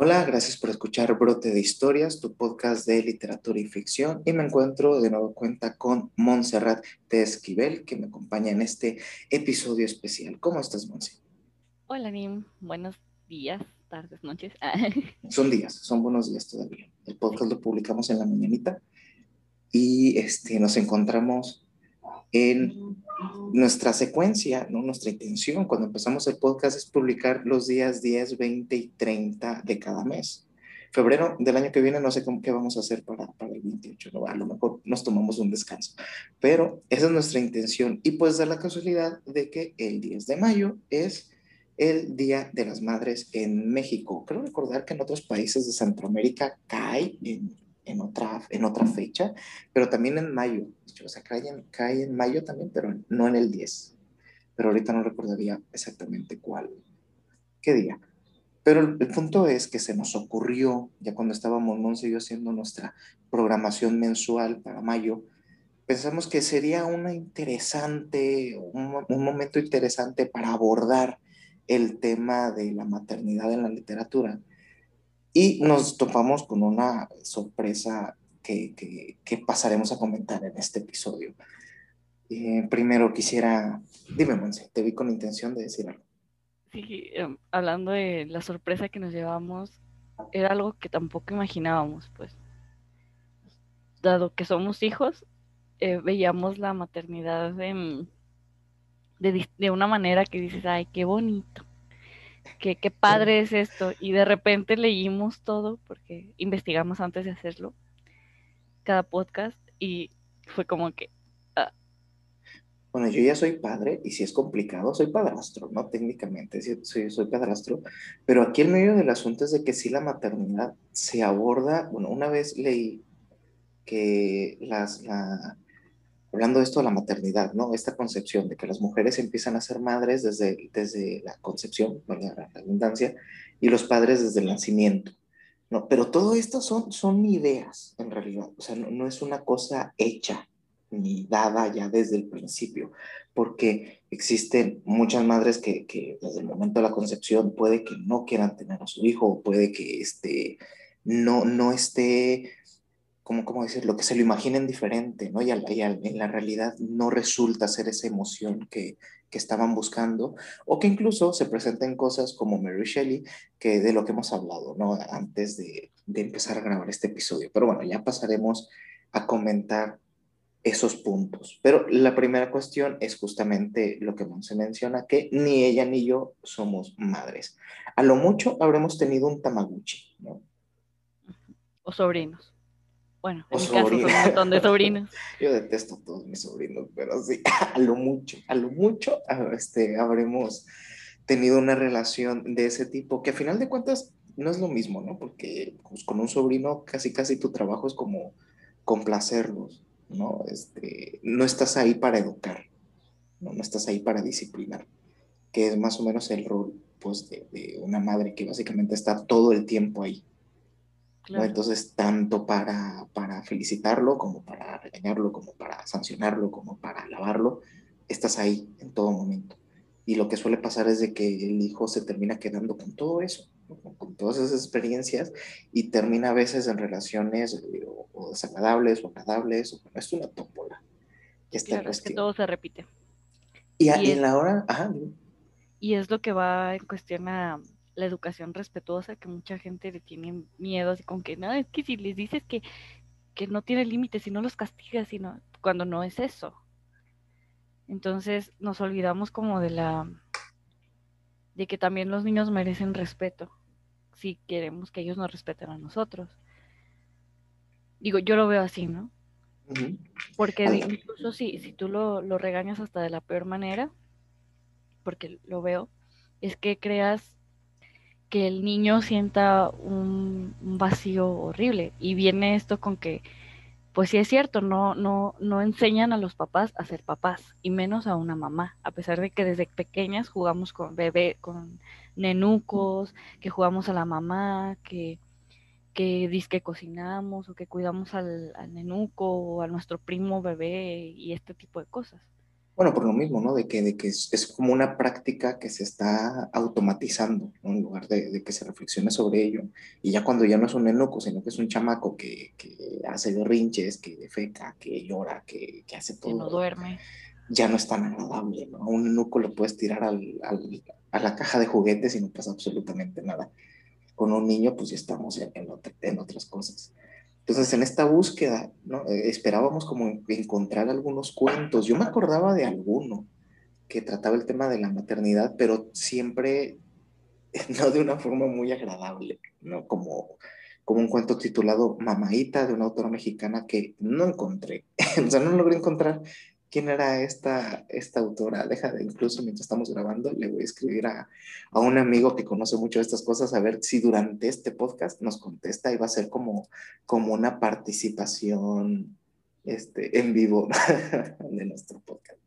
Hola, gracias por escuchar Brote de Historias, tu podcast de literatura y ficción. Y me encuentro de nuevo cuenta con Montserrat de Esquivel, que me acompaña en este episodio especial. ¿Cómo estás, Monse? Hola, Nim. Buenos días, tardes, noches. son días, son buenos días todavía. El podcast lo publicamos en la mañanita y este, nos encontramos en nuestra secuencia, ¿no? nuestra intención cuando empezamos el podcast es publicar los días 10, 20 y 30 de cada mes. Febrero del año que viene no sé cómo, qué vamos a hacer para, para el 28, ¿no? a lo mejor nos tomamos un descanso, pero esa es nuestra intención y pues da la casualidad de que el 10 de mayo es el Día de las Madres en México. Creo recordar que en otros países de Centroamérica cae en en otra, en otra fecha, pero también en mayo. O sea, cae en, cae en mayo también, pero no en el 10. Pero ahorita no recordaría exactamente cuál, qué día. Pero el, punto es que se nos ocurrió, ya cuando estábamos Monse y yo haciendo nuestra programación mensual para mayo, pensamos que sería una interesante, un, un momento interesante para abordar el tema de la maternidad en la literatura y nos topamos con una sorpresa que, que, pasaremos a comentar en este episodio. Eh, primero quisiera, dime, Monse, te vi con intención de decir algo. Sí, em, hablando de la sorpresa que nos llevamos, era algo que tampoco imaginábamos, pues. Dado que somos hijos, eh, veíamos la maternidad de, de, una manera que dices, ay, qué bonito qué, qué padre es esto. Y de repente leímos todo, porque investigamos antes de hacerlo, cada podcast, y fue como que... Ah. Bueno, yo ya soy padre, y si es complicado, soy padrastro, ¿no? Técnicamente, soy, soy padrastro, pero aquí el medio del asunto es de que si la maternidad se aborda, bueno, una vez leí que las, la, hablando de esto de la maternidad, ¿no? Esta concepción de que las mujeres empiezan a ser madres desde, desde la concepción, la redundancia, y los padres desde el nacimiento, ¿no? Pero todo esto son, son ideas, en realidad, o sea, no, es una cosa hecha ni dada ya desde el principio, porque existen muchas madres que, que desde el momento de la concepción puede que no quieran tener a su hijo, puede que este, no, no esté como, como decir, lo que se lo imaginen diferente, ¿no? Y, en la realidad no resulta ser esa emoción que, que, estaban buscando, o que incluso se presenten cosas como Mary Shelley, que de lo que hemos hablado, ¿no? Antes de, de empezar a grabar este episodio. Pero bueno, ya pasaremos a comentar esos puntos. Pero la primera cuestión es justamente lo que se menciona, que ni ella ni yo somos madres. A lo mucho habremos tenido un tamaguchi, ¿no? O sobrinos. Bueno, en mi caso son un montón de sobrinos. Yo detesto a todos mis sobrinos, pero sí, a lo mucho, a lo mucho, este, habremos tenido una relación de ese tipo, que a final de cuentas no es lo mismo, ¿no? Porque pues, con un sobrino casi casi tu trabajo es como complacerlos, ¿no? Este, no estás ahí para educar, ¿no? no estás ahí para disciplinar, que es más o menos el rol pues, de, de una madre que básicamente está todo el tiempo ahí. Entonces, tanto para, para felicitarlo como para regañarlo, como para sancionarlo, como para alabarlo, estás ahí en todo momento. Y lo que suele pasar es de que el hijo se termina quedando con todo eso, con todas esas experiencias y termina a veces en relaciones eh, o, desagradables o agradables, o es una tómbola. Que está claro, que todo se repite. Y, en la hora, ajá. Y es lo que va en cuestión a la educación respetuosa que mucha gente le tiene miedo, así con que no, es que si les dices que, que no tiene límites, si no los castigas, sino cuando no es eso. Entonces nos olvidamos como de la de que también los niños merecen respeto si queremos que ellos nos respeten a nosotros. Digo, yo lo veo así, ¿no? Porque incluso si, si tú lo, lo regañas hasta de la peor manera, porque lo veo, es que creas que el niño sienta un, vacío horrible. Y viene esto con que, pues sí es cierto, no, no, no enseñan a los papás a ser papás, y menos a una mamá, a pesar de que desde pequeñas jugamos con bebé, con nenucos, que jugamos a la mamá, que, que que cocinamos o que cuidamos al, al nenuco o a nuestro primo bebé y este tipo de cosas. Bueno, por lo mismo, ¿no? De que, de que es, como una práctica que se está automatizando, ¿no? En lugar de, que se reflexione sobre ello. Y ya cuando ya no es un enuco, sino que es un chamaco que, que hace berrinches, que defeca, que llora, que, que hace todo. Que no duerme. Ya no es tan agradable, ¿no? A un enuco lo puedes tirar al, al, a la caja de juguetes y no pasa absolutamente nada. Con un niño, pues ya estamos en, en, en otras cosas. Entonces, en esta búsqueda. Eh, esperábamos como encontrar algunos cuentos. Yo me acordaba de alguno que trataba el tema de la maternidad, pero siempre no de una forma muy agradable, ¿no? Como, como un cuento titulado Mamaita de una autora mexicana que no encontré. o sea, no logré encontrar quién era esta, esta autora. Deja de, incluso mientras estamos grabando, le voy a escribir a, a, un amigo que conoce mucho de estas cosas a ver si durante este podcast nos contesta y va a ser como, como una participación este, en vivo de nuestro podcast.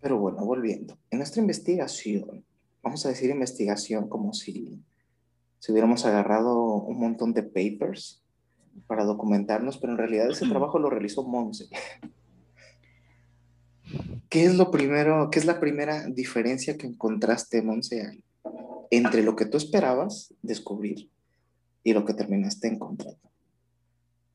Pero bueno, volviendo. En nuestra investigación, vamos a decir investigación como si, si hubiéramos agarrado un montón de papers para documentarnos, pero en realidad ese trabajo lo realizó Monse. ¿Qué es lo primero, qué es la primera diferencia que encontraste, Monse, entre lo que tú esperabas descubrir y lo que terminaste encontrando?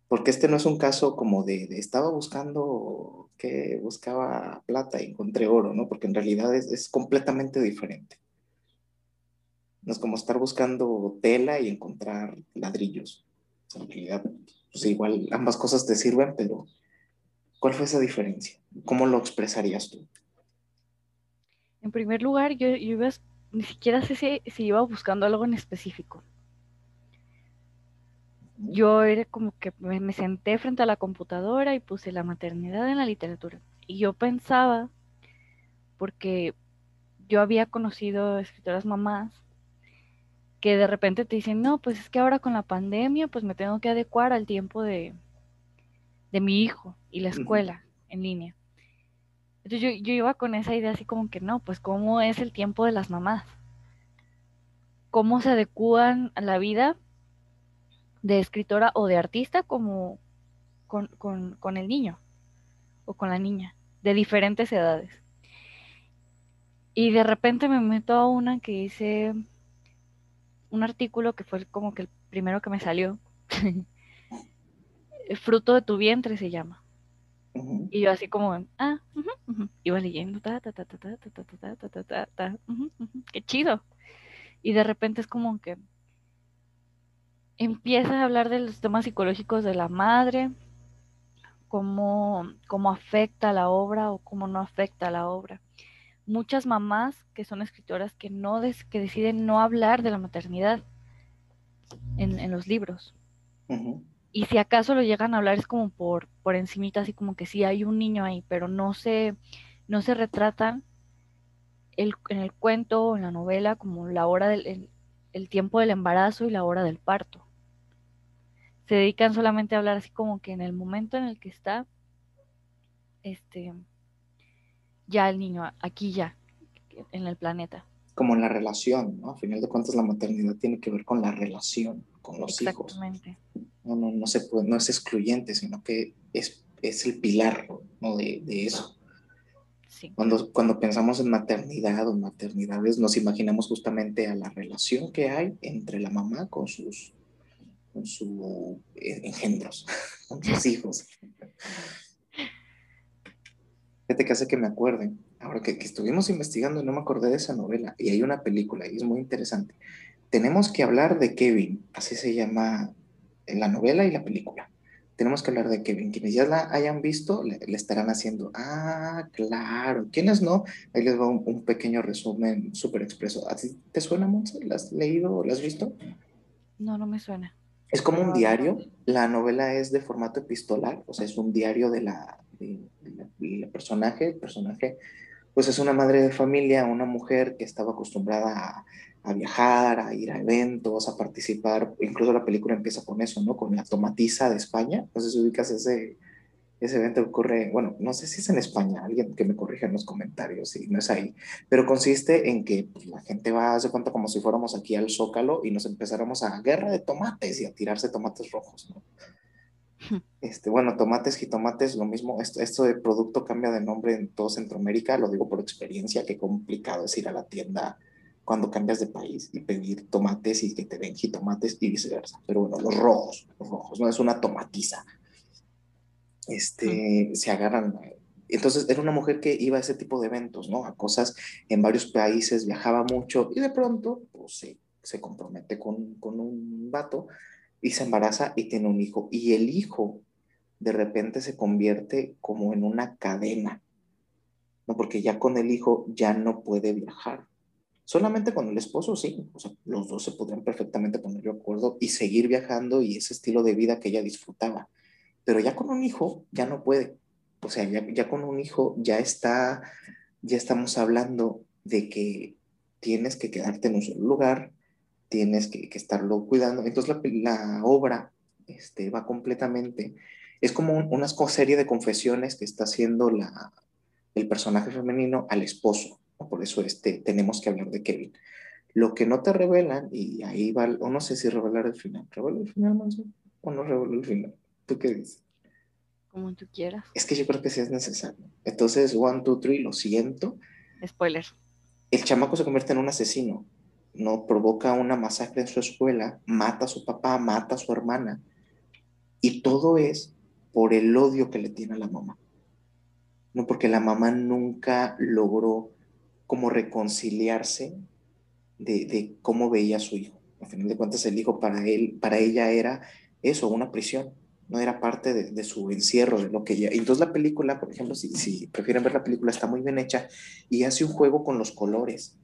Porque este no es un caso como de, estaba buscando que buscaba plata y encontré oro, ¿no? Porque en realidad es, completamente diferente. No es como estar buscando tela y encontrar ladrillos. En realidad, pues igual ambas cosas te sirven, pero ¿Cuál fue esa diferencia? ¿Cómo lo expresarías tú? En primer lugar, yo, iba, ni siquiera sé si, iba buscando algo en específico. Yo era como que me, senté frente a la computadora y puse la maternidad en la literatura. Y yo pensaba, porque yo había conocido escritoras mamás, que de repente te dicen, no, pues es que ahora con la pandemia, pues me tengo que adecuar al tiempo de, de mi hijo y la escuela en línea. Entonces yo, yo, iba con esa idea así como que no, pues cómo es el tiempo de las mamás, cómo se adecúan a la vida de escritora o de artista como con, con, con el niño o con la niña, de diferentes edades. Y de repente me meto a una que hice un artículo que fue como que el primero que me salió, fruto de tu vientre se llama. Y yo así como, ah, iba leyendo, ta, ta, ta, ta, ta, ta, ta, ta, ta, ta, ta, qué chido. Y de repente es como que empieza a hablar de los temas psicológicos de la madre, cómo, cómo afecta la obra o cómo no afecta la obra. Muchas mamás que son escritoras que, no que deciden no hablar de la maternidad en, en los libros y si acaso lo llegan a hablar es como por, por encimita, así como que sí hay un niño ahí, pero no se, no se retratan el, en el cuento o en la novela como la hora del el, tiempo del embarazo y la hora del parto. Se dedican solamente a hablar así como que en el momento en el que está, este, ya el niño, aquí ya, en el planeta. Como en la relación, ¿no? A final de cuentas la maternidad tiene que ver con la relación con los Exactamente. hijos no, no, no, se puede, no es excluyente, sino que es, es el pilar ¿no? de, de, eso. Cuando, cuando pensamos en maternidad o maternidades, nos imaginamos justamente a la relación que hay entre la mamá con sus, con sus eh, engendros, con sus hijos. Fíjate que hace que me acuerden, ahora que, que, estuvimos investigando, no me acordé de esa novela, y hay una película, y es muy interesante. Tenemos que hablar de Kevin, así se llama la novela y la película. Tenemos que hablar de Kevin. Quienes ya la hayan visto, le, estarán haciendo, ah, claro. Quienes no, ahí les va un, pequeño resumen súper expreso. ¿A ti te suena, Monse? ¿La has leído o la has visto? No, no me suena. Es como un diario. La novela es de formato epistolar, o sea, es un diario de la, personaje. El personaje, pues es una madre de familia, una mujer que estaba acostumbrada a a viajar, a ir a eventos, a participar. Incluso la película empieza con eso, ¿no? Con la tomatiza de España. No sé si ubicas ese, ese evento que ocurre, bueno, no sé si es en España, alguien que me corrija en los comentarios si no es ahí, pero consiste en que pues, la gente va, hace cuenta como si fuéramos aquí al Zócalo y nos empezáramos a guerra de tomates y a tirarse tomates rojos, ¿no? Este, bueno, tomates, jitomates, lo mismo. Esto, esto de producto cambia de nombre en todo Centroamérica, lo digo por experiencia, qué complicado es ir a la tienda cuando cambias de país y pedir tomates y que te den jitomates y viceversa. Pero bueno, los rojos, los rojos, no es una tomatiza. Este, se agarran. Entonces era una mujer que iba a ese tipo de eventos, ¿no? A cosas en varios países, viajaba mucho y de pronto, pues se, se compromete con, con un vato y se embaraza y tiene un hijo. Y el hijo de repente se convierte como en una cadena, ¿no? Porque ya con el hijo ya no puede viajar. Solamente con el esposo, sí, o sea, los dos se podrían perfectamente poner de acuerdo y seguir viajando y ese estilo de vida que ella disfrutaba. Pero ya con un hijo ya no puede. O sea, ya, ya con un hijo ya está, ya estamos hablando de que tienes que quedarte en un solo lugar, tienes que, estarlo cuidando. Entonces la, obra este, va completamente, es como una serie de confesiones que está haciendo la, el personaje femenino al esposo. Por eso este, tenemos que hablar de Kevin. Lo que no te revelan, y ahí va, o no sé si revelar el final, ¿revela el final más o no revela el final? ¿Tú qué dices? Como tú quieras. Es que yo creo que sí es necesario. Entonces, one, two, three, lo siento. Spoiler. El chamaco se convierte en un asesino ¿no? Provoca una masacre en su escuela, mata a su papá, mata a su hermana. Y todo es por el odio que le tiene a la mamá. No porque la mamá nunca logró como reconciliarse de, cómo veía su hijo. A final de cuentas, el hijo para él, para ella era eso, una prisión. No era parte de, su encierro, de lo que ella. Entonces la película, por ejemplo, si, si prefieren ver la película, está muy bien hecha y hace un juego con los colores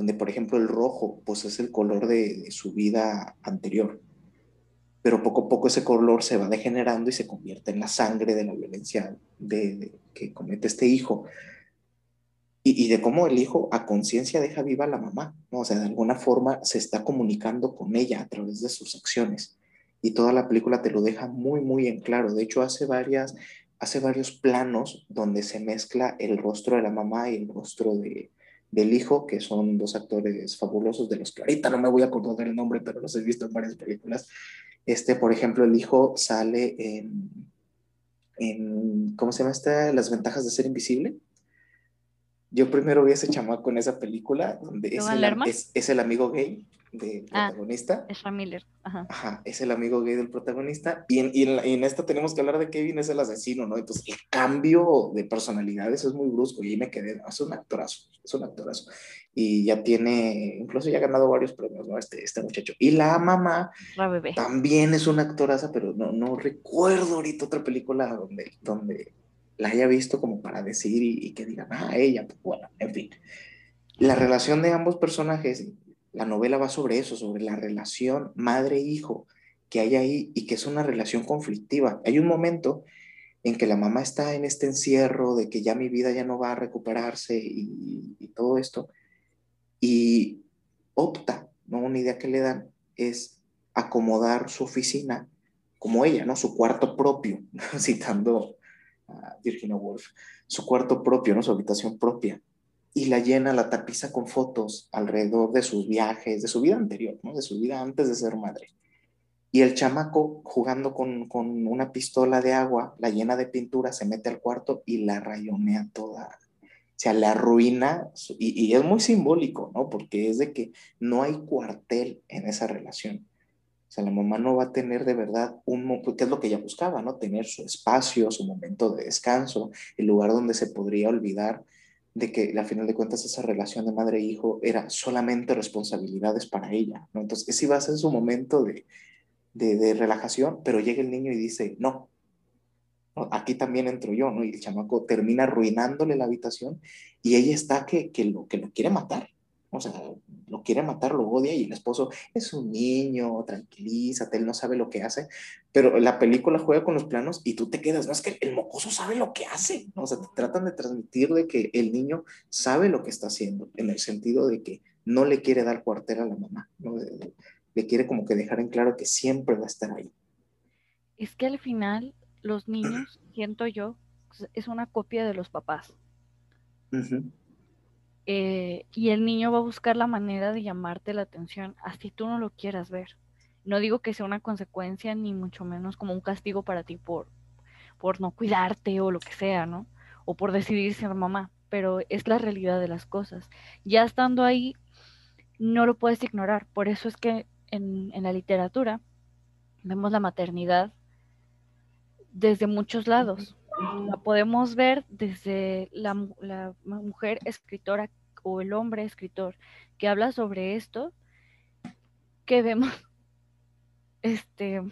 donde por ejemplo el rojo pues es el color de, su vida anterior, pero poco a poco ese color se va degenerando y se convierte en la sangre de la violencia de, que comete este hijo. Y, de cómo el hijo a conciencia deja viva a la mamá, ¿no? o sea, de alguna forma se está comunicando con ella a través de sus acciones. Y toda la película te lo deja muy, muy en claro. De hecho, hace, varias, hace varios planos donde se mezcla el rostro de la mamá y el rostro de, del hijo, que son dos actores fabulosos de los que ahorita no me voy a acordar del nombre, pero los he visto en varias películas. Este, por ejemplo, el hijo sale en, en ¿cómo se llama esta? Las ventajas de ser invisible. Yo primero vi a ese chamaco en esa película, donde es es, es el amigo gay del ah, protagonista. es Miller. Ajá. Ajá. es el amigo gay del protagonista. Y en, y, en esta tenemos que hablar de Kevin, es el asesino, ¿no? Entonces, el cambio de personalidades es muy brusco y ahí me quedé, es un actorazo, es un actorazo. Y ya tiene, incluso ya ha ganado varios premios, ¿no? Este, este muchacho. Y la mamá la bebé. también es una actoraza, pero no, no recuerdo ahorita otra película donde, donde la haya visto como para decir y, que digan, ah, ella, pues bueno, en fin. La relación de ambos personajes, la novela va sobre eso, sobre la relación madre-hijo que hay ahí y que es una relación conflictiva. Hay un momento en que la mamá está en este encierro de que ya mi vida ya no va a recuperarse y, todo esto, y opta, ¿no? Una idea que le dan es acomodar su oficina como ella, ¿no? Su cuarto propio, citando Virginia Woolf, su cuarto propio, ¿no? Su habitación propia y la llena, la tapiza con fotos alrededor de sus viajes, de su vida anterior, ¿no? de su vida antes de ser madre. Y el chamaco jugando con, con una pistola de agua, la llena de pintura, se mete al cuarto y la rayonea toda. O sea, la arruina, y, y es muy simbólico, ¿no? Porque es de que no hay cuartel en esa relación. O sea, la mamá no va a tener de verdad un, que es lo que ella buscaba, ¿no? Tener su espacio, su momento de descanso, el lugar donde se podría olvidar de que al final de cuentas esa relación de madre e hijo era solamente responsabilidades para ella, ¿no? Entonces, ese iba a ser su momento de, de, relajación, pero llega el niño y dice, no, aquí también entro yo, ¿no? Y el chamaco termina arruinándole la habitación y ella está que, que, lo, que lo quiere matar, o sea, lo quiere matar, lo odia y el esposo es un niño, tranquilízate, él no sabe lo que hace, pero la película juega con los planos y tú te quedas, no es que el mocoso sabe lo que hace, o sea, te tratan de transmitir de que el niño sabe lo que está haciendo, en el sentido de que no le quiere dar cuartel a la mamá, ¿no? le quiere como que dejar en claro que siempre va a estar ahí. Es que al final los niños, siento yo, es una copia de los papás. Eh, y el niño va a buscar la manera de llamarte la atención, así tú no lo quieras ver. No digo que sea una consecuencia, ni mucho menos como un castigo para ti por, por no cuidarte o lo que sea, ¿no? O por decidir ser mamá, pero es la realidad de las cosas. Ya estando ahí, no lo puedes ignorar. Por eso es que en, en la literatura vemos la maternidad desde muchos lados. La podemos ver desde la, mujer escritora o el hombre escritor que habla sobre esto, que vemos este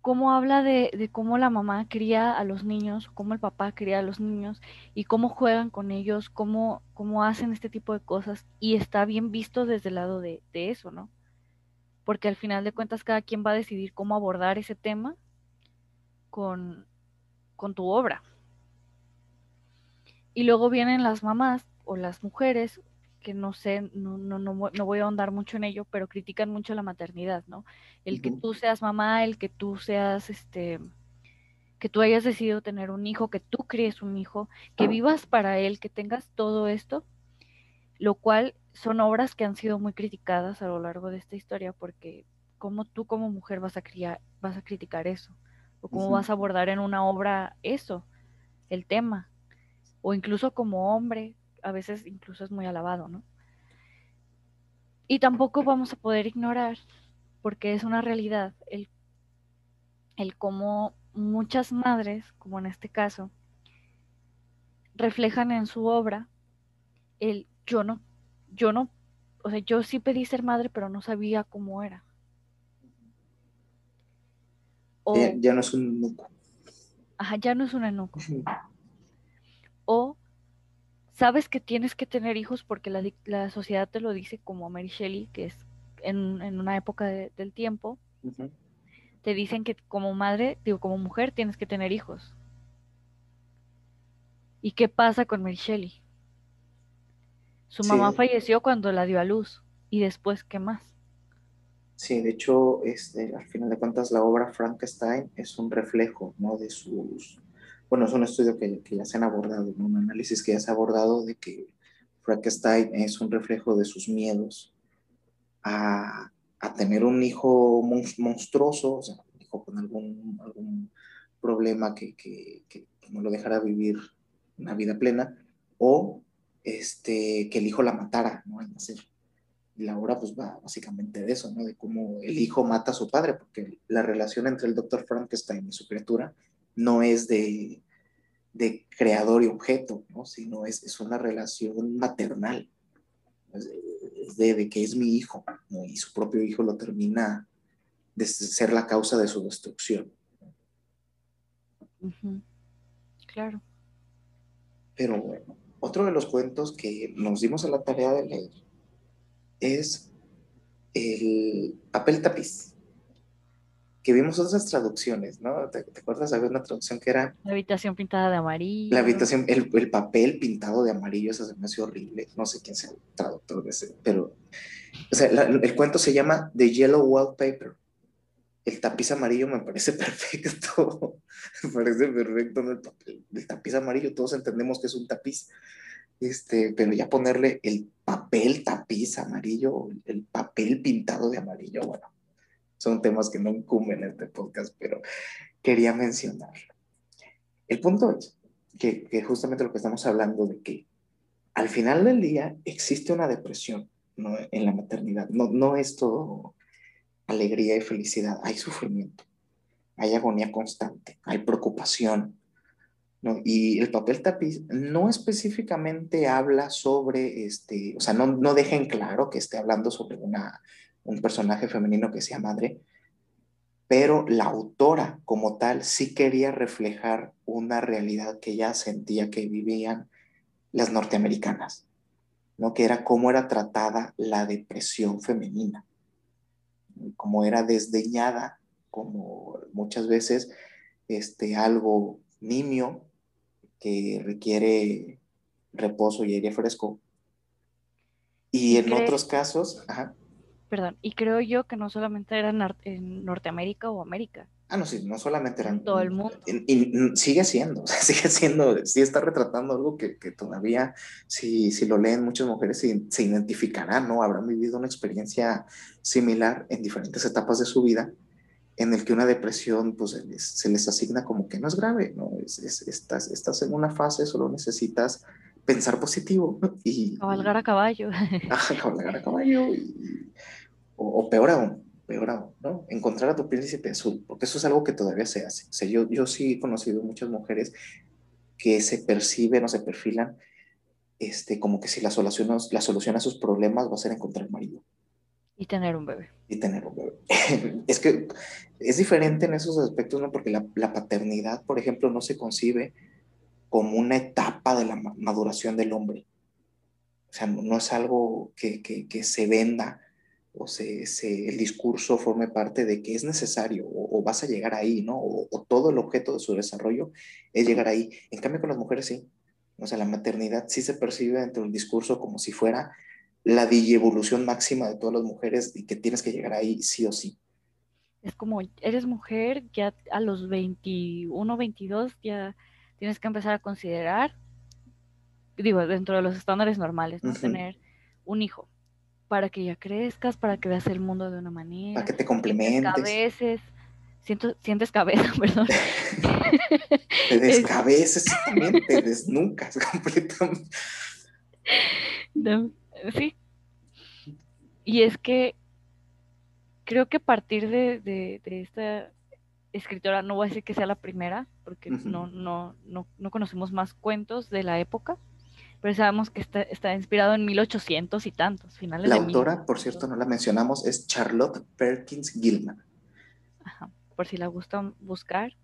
cómo habla de, cómo la mamá cría a los niños, cómo el papá cría a los niños y cómo juegan con ellos, cómo, cómo hacen este tipo de cosas y está bien visto desde el lado de eso, ¿no? Porque al final de cuentas cada quien va a decidir cómo abordar ese tema con, con tu obra. Y luego vienen las mamás o las mujeres que no sé, no, no, no, no, voy a ahondar mucho en ello, pero critican mucho la maternidad, ¿no? El que tú seas mamá, el que tú seas, este, que tú hayas decidido tener un hijo, que tú críes un hijo, que vivas para él, que tengas todo esto, lo cual son obras que han sido muy criticadas a lo largo de esta historia, porque cómo tú como mujer vas a criar, vas a criticar eso, o cómo vas a abordar en una obra eso, el tema, o incluso como hombre, a veces incluso es muy alabado, ¿no? Y tampoco vamos a poder ignorar, porque es una realidad, el, el cómo muchas madres, como en este caso, reflejan en su obra el yo no, yo no, o sea, yo sí pedí ser madre, pero no sabía cómo era. O, ya, ya, no es un. Ajá, ya no es un enuco. o sabes que tienes que tener hijos porque la, la sociedad te lo dice como Mary Shelley, que es en, en una época de, del tiempo, uh -huh. te dicen que como madre, digo, como mujer tienes que tener hijos. ¿Y qué pasa con Mary Shelley? Su sí. mamá falleció cuando la dio a luz. ¿Y después qué más? Sí, de hecho, este, al final de cuentas, la obra Frankenstein es un reflejo ¿no? de sus bueno, es un estudio que, ya se han abordado, ¿no? un análisis que ya se ha abordado de que Frankenstein es un reflejo de sus miedos a, a tener un hijo monstruoso, o sea, un hijo con algún, algún problema que, que, que, no lo dejara vivir una vida plena, o este, que el hijo la matara, ¿no? Al nacer. Y la obra pues va básicamente de eso, ¿no? De cómo el hijo mata a su padre, porque la relación entre el doctor Frankenstein y su criatura no es de, de creador y objeto, ¿no? sino es, es una relación maternal, es de, de, que es mi hijo, ¿no? y su propio hijo lo termina de ser la causa de su destrucción. Uh -huh. Claro. Pero bueno, otro de los cuentos que nos dimos a la tarea de leer es el papel tapiz que vimos otras traducciones, ¿no? ¿Te, te acuerdas? Había una traducción que era... La habitación pintada de amarillo. La habitación, el, el papel pintado de amarillo, eso se me hace horrible. No sé quién sea el traductor de ese, pero... O sea, la, el cuento se llama The Yellow Wallpaper. El tapiz amarillo me parece perfecto. me parece perfecto, ¿no? El, papel, el tapiz amarillo, todos entendemos que es un tapiz. Este, pero ya ponerle el papel tapiz amarillo, el papel pintado de amarillo, bueno, son temas que no incumben este podcast, pero quería mencionarlo. El punto es que, que, justamente lo que estamos hablando de que al final del día existe una depresión ¿no? en la maternidad. No, no es todo alegría y felicidad, hay sufrimiento, hay agonía constante, hay preocupación. ¿No? Y el papel tapiz no específicamente habla sobre, este, o sea, no, no deja en claro que esté hablando sobre una un personaje femenino que sea madre, pero la autora como tal sí quería reflejar una realidad que ella sentía que vivían las norteamericanas, ¿no? que era cómo era tratada la depresión femenina, cómo era desdeñada, como muchas veces este, algo nimio que requiere reposo y aire fresco. Y en otros casos, ajá, perdón, y creo yo que no solamente era en Norteamérica o América, Ah, no, sí, no solamente eran... Todo el mundo. Y, sigue siendo, sigue siendo, sí está retratando algo que, que todavía, si, si, lo leen muchas mujeres, se, se, identificarán, ¿no? Habrán vivido una experiencia similar en diferentes etapas de su vida, en el que una depresión, pues, se les, asigna como que no es grave, ¿no? Es, es, estás, estás en una fase, solo necesitas pensar positivo y... Cabalgar a caballo. Ajá, cabalgar a caballo y, o, o peor aún, peor ¿no? Encontrar a tu príncipe azul, porque eso es algo que todavía se hace. O sea, yo, yo sí he conocido muchas mujeres que se perciben o se perfilan este, como que si la solución, la solución a sus problemas va a ser encontrar marido. Y tener un bebé. Y tener un bebé. es que es diferente en esos aspectos, ¿no? Porque la, paternidad, por ejemplo, no se concibe como una etapa de la maduración del hombre. O sea, no, es algo que, que, se venda o se, el discurso forme parte de que es necesario o, vas a llegar ahí, ¿no? O, todo el objeto de su desarrollo es llegar ahí. En cambio, con las mujeres sí. O sea, la maternidad sí se percibe dentro del discurso como si fuera la evolución máxima de todas las mujeres y que tienes que llegar ahí sí o sí. Es como, eres mujer, ya a los 21, 22 ya tienes que empezar a considerar, digo, dentro de los estándares normales, ¿no? Uh -huh. Tener un hijo para que ya crezcas, para que veas el mundo de una manera. Para que te complementes. A veces siento, sientes cabeza, perdón. te descabeces también, te desnucas completamente. No, sí. Y es que creo que a partir de, de, de, esta escritora, no voy a decir que sea la primera, porque uh -huh. no, no, no, no conocemos más cuentos de la época, pero sabemos que está, está, inspirado en 1800 y tantos, finales la de autora, por cierto, no la mencionamos, es Charlotte Perkins Gilman. Ajá, por si la gustan buscar,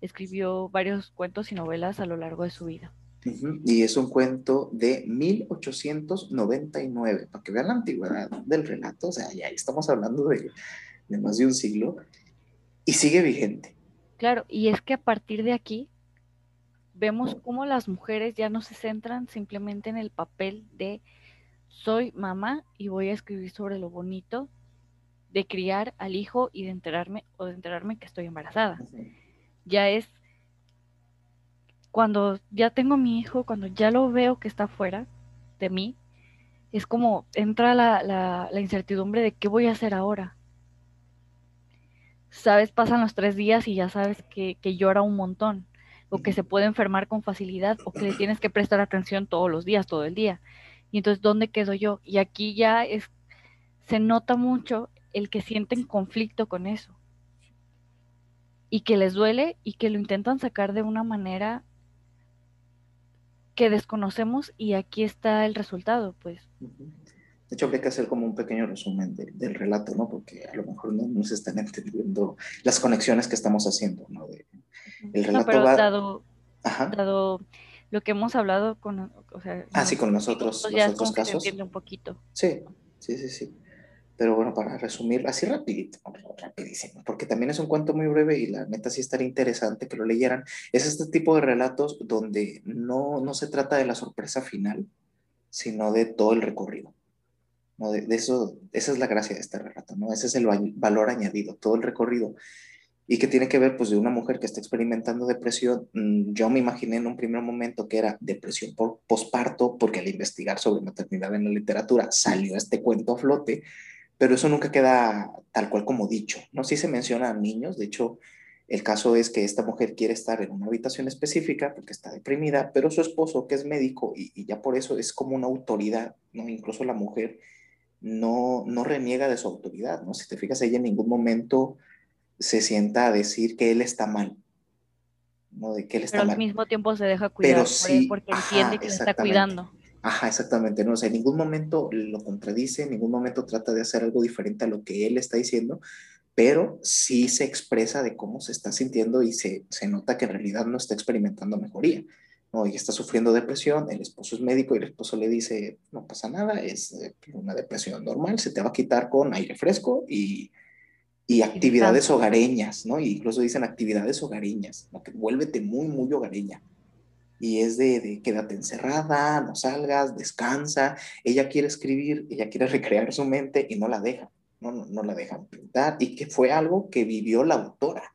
escribió varios cuentos y novelas a lo largo de su vida. Uh -huh. Y es un cuento de 1899, para que vean la antigüedad del relato, o sea, ya estamos hablando de, de más de un siglo, y sigue vigente. Claro, y es que a partir de aquí vemos cómo las mujeres ya no se centran simplemente en el papel de soy mamá y voy a escribir sobre lo bonito de criar al hijo y de enterarme o de enterarme que estoy embarazada. Ya es cuando ya tengo mi hijo, cuando ya lo veo que está fuera de mí, es como entra la, la, la incertidumbre de qué voy a hacer ahora. Sabes, pasan los tres días y ya sabes que, que llora un montón o que se puede enfermar con facilidad o que le tienes que prestar atención todos los días, todo el día. Y entonces, ¿dónde quedo yo? Y aquí ya es, se nota mucho el que sienten conflicto con eso. Y que les duele y que lo intentan sacar de una manera que desconocemos y aquí está el resultado, pues. De hecho, habría que hacer como un pequeño resumen de, del relato, ¿no? Porque a lo mejor no, no, se están entendiendo las conexiones que estamos haciendo, ¿no? De, el relato no, pero va... dado, dado, lo que hemos hablado con, o sea, ah, sí, con nosotros, ya otros casos. Se entiende un poquito. Sí, sí, sí, sí. Pero bueno, para resumir, así rapidito, rapidísimo, porque también es un cuento muy breve y la neta sí estaría interesante que lo leyeran. Es este tipo de relatos donde no, no se trata de la sorpresa final, sino de todo el recorrido. ¿no? De, de, eso, esa es la gracia de este relato, ¿no? Ese es el valor añadido, todo el recorrido. Y que tiene que ver, pues, de una mujer que está experimentando depresión. Mm, yo me imaginé en un primer momento que era depresión por posparto, porque al investigar sobre maternidad en la literatura salió este cuento a flote, pero eso nunca queda tal cual como dicho, ¿no? Sí se menciona a niños, de hecho, el caso es que esta mujer quiere estar en una habitación específica porque está deprimida, pero su esposo, que es médico, y, y ya por eso es como una autoridad, ¿no? Incluso la mujer no, no reniega de su autoridad, ¿no? Si te fijas, ella en ningún momento se sienta a decir que él está mal, ¿no? De que él está Pero al mal. mismo tiempo se deja cuidar Pero por sí, él porque ajá, entiende que le está cuidando. Ajá, exactamente, ¿no? O sea, en ningún momento lo contradice, en ningún momento trata de hacer algo diferente a lo que él está diciendo, pero sí se expresa de cómo se está sintiendo y se, se nota que en realidad no está experimentando mejoría. ¿no? Y está sufriendo depresión, el esposo es médico y el esposo le dice, no pasa nada, es eh, una depresión normal, se te va a quitar con aire fresco y, y actividades hogareñas, ¿no? Y incluso dicen actividades hogareñas, ¿no? Que vuélvete muy, muy hogareña. Y es de, de quédate encerrada, no salgas, descansa. Ella quiere escribir, ella quiere recrear su mente y no la deja, no, no, no la dejan pintar. Y que fue algo que vivió la autora.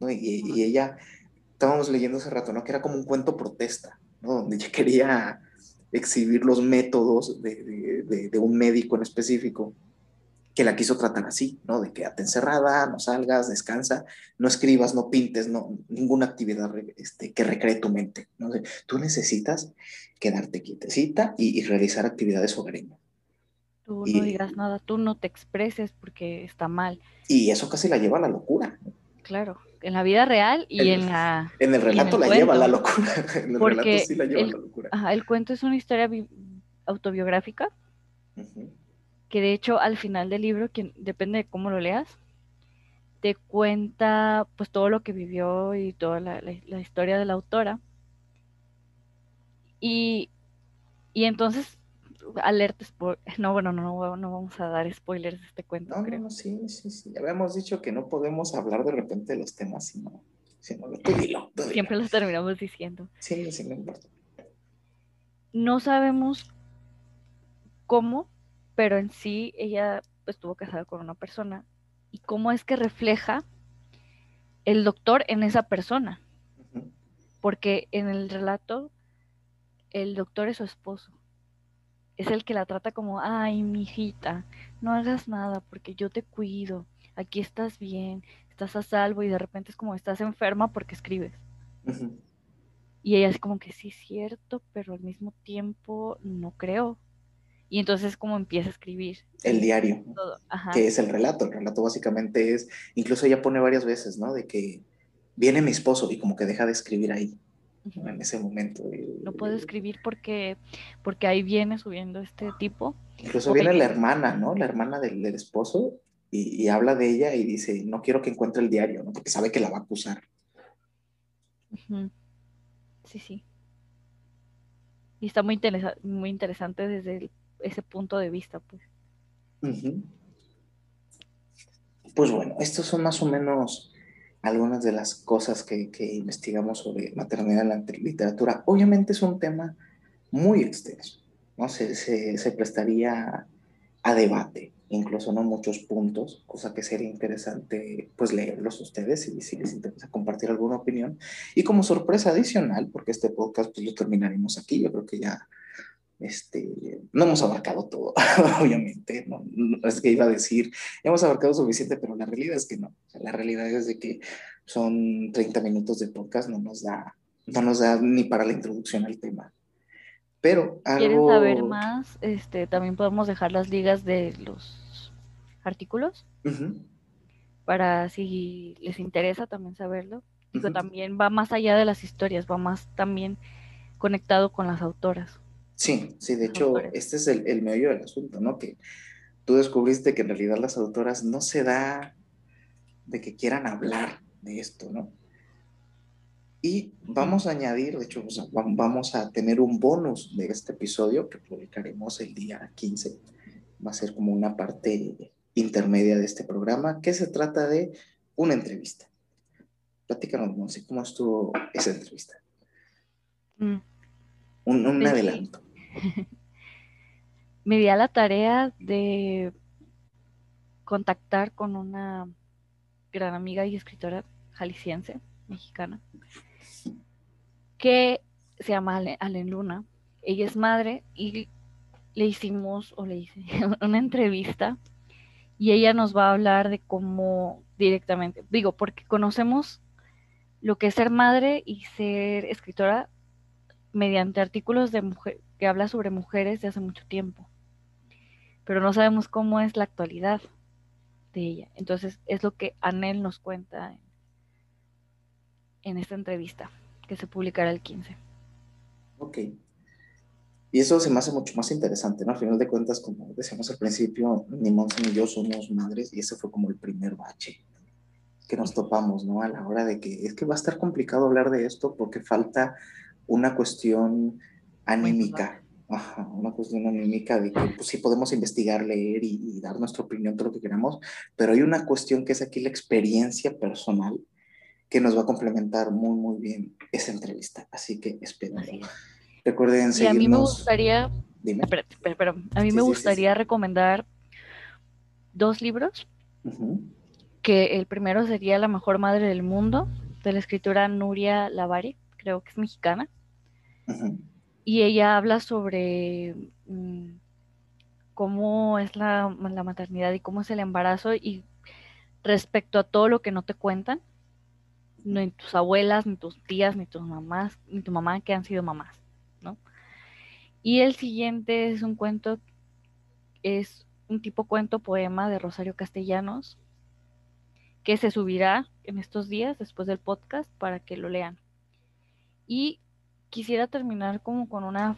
¿no? Y, ella, estábamos leyendo hace rato, ¿no? Que era como un cuento protesta, ¿no? Donde ella quería exhibir los métodos de, de un médico en específico que la quiso tratar así, ¿no? De quédate encerrada, no salgas, descansa, no escribas, no pintes, no, ninguna actividad este, que recree tu mente. ¿no? Tú necesitas quedarte quietecita y, realizar actividades hogareñas. Tú no digas nada, tú no te expreses porque está mal. Y eso casi la lleva a la locura. Claro, en la vida real y en la... En el relato la lleva a la locura. En el relato sí la lleva a la locura. el cuento es una historia autobiográfica que de hecho al final del libro, quien, depende de cómo lo leas, te cuenta pues todo lo que vivió y toda la, historia de la autora. Y, y entonces, alerta, no, bueno, no, no, no, vamos a dar spoilers de este cuento. No, creo. no, sí, sí, sí. Ya habíamos dicho que no podemos hablar de repente de los temas, sino, sino tú dilo, Siempre los terminamos diciendo. Sí, sí, importa. No sabemos cómo pero en sí ella estuvo casada con una persona. ¿Y cómo es que refleja el doctor en esa persona? Porque en el relato el doctor es su esposo. Es el que la trata como, ay, mi hijita, no hagas nada porque yo te cuido, aquí estás bien, estás a salvo y de repente es como, estás enferma porque escribes. Y ella es como que sí, es cierto, pero al mismo tiempo no creo. Y entonces como empieza a escribir. El diario, que es el relato. El relato básicamente es, incluso ella pone varias veces, ¿no? De que viene mi esposo y como que deja de escribir ahí, en ese momento. no puedo escribir porque, porque ahí viene subiendo este tipo. Incluso viene la hermana, ¿no? La hermana del, esposo y, habla de ella y dice, no quiero que encuentre el diario, ¿no? Porque sabe que la va a acusar. Sí, sí. Y está muy, muy interesante desde el ese punto de vista, pues. Pues bueno, estos son más o menos algunas de las cosas que, investigamos sobre maternidad en la literatura. Obviamente es un tema muy extenso, ¿no? Se, se, prestaría a debate, incluso no muchos puntos, cosa que sería interesante pues leerlos ustedes y si les interesa compartir alguna opinión. Y como sorpresa adicional, porque este podcast pues lo terminaremos aquí, yo creo que ya este, no hemos abarcado todo, obviamente, no, es que iba a decir, hemos abarcado suficiente, pero la realidad es que no, la realidad es de que son 30 minutos de podcast, no nos da, no nos da ni para la introducción al tema. Pero algo... ¿Quieren saber más? Este, también podemos dejar las ligas de los artículos para si les interesa también saberlo. Digo, también va más allá de las historias, va más también conectado con las autoras. Sí, sí, de hecho, este es el, el meollo del asunto, ¿no? Que tú descubriste que en realidad las autoras no se da de que quieran hablar de esto, ¿no? Y vamos a añadir, de hecho, vamos a tener un bonus de este episodio que publicaremos el día 15. Va a ser como una parte intermedia de este programa que se trata de una entrevista. Platícanos, Monse, ¿cómo estuvo esa entrevista? Mm. Un, un adelanto. me di a la tarea de contactar con una gran amiga y escritora jalisciense, mexicana, que se llama Alen Luna. Ella es madre y le hicimos, o le hice, una entrevista y ella nos va a hablar de cómo directamente, digo, porque conocemos lo que es ser madre y ser escritora mediante artículos de mujer, que habla sobre mujeres de hace mucho tiempo, pero no sabemos cómo es la actualidad de ella. Entonces es lo que Anel nos cuenta en, esta entrevista que se publicará el 15. Ok. Y eso se me hace mucho más interesante, ¿no? Al final de cuentas, como decíamos al principio, ni Monse ni yo somos madres y ese fue como el primer bache que nos topamos, ¿no? A la hora de que es que va a estar complicado hablar de esto porque falta una cuestión anímica, una cuestión anímica de que pues, sí podemos investigar, leer y, dar nuestra opinión, todo lo que queramos, pero hay una cuestión que es aquí la experiencia personal que nos va a complementar muy, muy bien esa entrevista. Así que espero. Recuerden seguirnos. Y a mí me gustaría, Dime. a mí me gustaría recomendar dos libros que el primero sería La mejor madre del mundo, de la escritora Nuria Lavari, creo que es mexicana. Y ella habla sobre mm, cómo es la, la, maternidad y cómo es el embarazo y respecto a todo lo que no te cuentan, ni tus abuelas, ni tus tías, ni tus mamás, ni tu mamá que han sido mamás, ¿no? Y el siguiente es un cuento, es un tipo cuento poema de Rosario Castellanos, que se subirá en estos días después del podcast para que lo lean. Y quisiera terminar como con una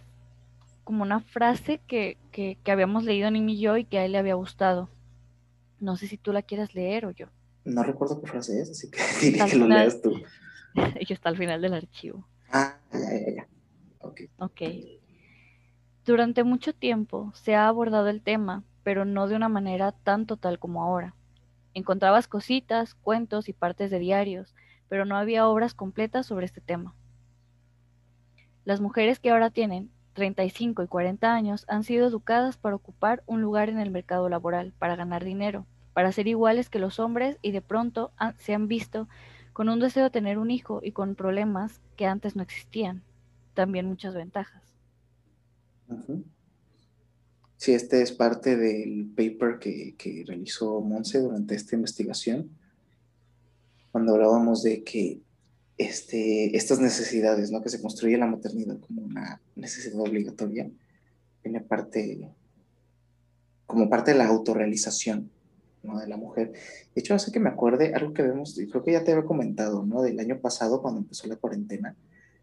como una frase que, que, habíamos leído Nim y yo y que a él le había gustado. No sé si tú la quieres leer o yo. No recuerdo qué frase es, así que dile que lo leas tú. y está al final del archivo. Ah, ya, ya, ya. Ok. Ok. Durante mucho tiempo se ha abordado el tema, pero no de una manera tan total como ahora. Encontrabas cositas, cuentos y partes de diarios, pero no había obras completas sobre este tema. Las mujeres que ahora tienen 35 y 40 años han sido educadas para ocupar un lugar en el mercado laboral, para ganar dinero, para ser iguales que los hombres y de pronto se han visto con un deseo de tener un hijo y con problemas que antes no existían. También muchas ventajas. Sí, este es parte del paper que, que realizó Monse durante esta investigación, cuando hablábamos de que este, estas necesidades, ¿no? que se construye la maternidad como una necesidad obligatoria, viene parte, como parte de la autorrealización ¿no? de la mujer. De hecho, hace que me acuerde algo que vemos, creo que ya te había comentado, ¿no? del año pasado cuando empezó la cuarentena,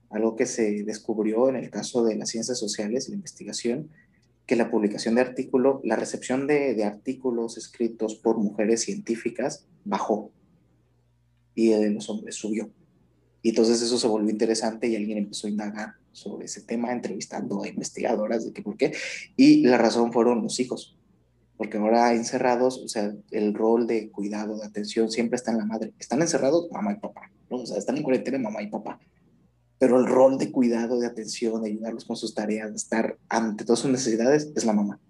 algo que se descubrió en el caso de las ciencias sociales, la investigación, que la publicación de artículos, la recepción de, de artículos escritos por mujeres científicas bajó y de los hombres subió. Y entonces eso se volvió interesante y alguien empezó a indagar sobre ese tema, entrevistando a investigadoras de qué por qué. Y la razón fueron los hijos, porque ahora encerrados, o sea, el rol de cuidado, de atención, siempre está en la madre. Están encerrados mamá y papá, ¿no? o sea, están en cuarentena mamá y papá. Pero el rol de cuidado, de atención, de ayudarlos con sus tareas, de estar ante todas sus necesidades, es la mamá.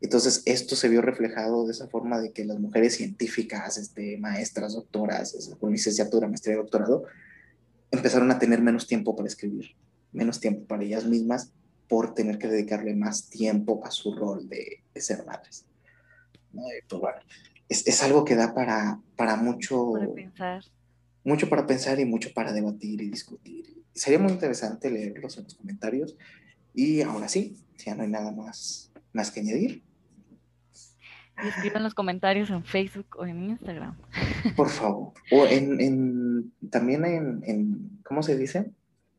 Entonces, esto se vio reflejado de esa forma de que las mujeres científicas, este, maestras, doctoras, con licenciatura, maestría y doctorado, empezaron a tener menos tiempo para escribir, menos tiempo para ellas mismas por tener que dedicarle más tiempo a su rol de, ser madres. Pues, bueno, es, es, algo que da para, para mucho... Para pensar. Mucho para pensar y mucho para debatir y discutir. Sería muy interesante leerlos en los comentarios. Y ahora sí, ya no hay nada más, más que añadir. Escriban los comentarios en Facebook o en Instagram. Por favor. O en, en también en, en, ¿cómo se dice?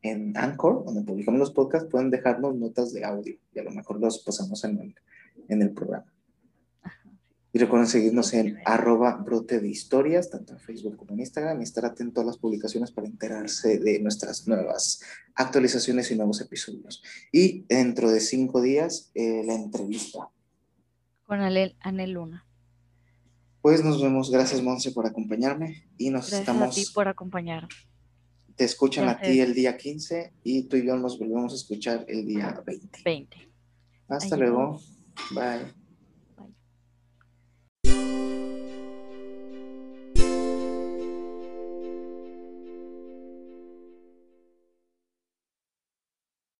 En Anchor, donde publicamos los podcasts, pueden dejarnos notas de audio y a lo mejor los pasamos en el, en el programa. Y recuerden seguirnos en arroba brote de historias, tanto en Facebook como en Instagram, y estar atento a las publicaciones para enterarse de nuestras nuevas actualizaciones y nuevos episodios. Y dentro de cinco días, eh, la entrevista con Anel Luna. Pues nos vemos. Gracias, Monse, por acompañarme. Y nos Gracias estamos. Gracias a ti por acompañar. Te escuchan Gracias. a ti el día 15 y tú y yo nos volvemos a escuchar el día 20. 20. Hasta luego. Bye. Bye.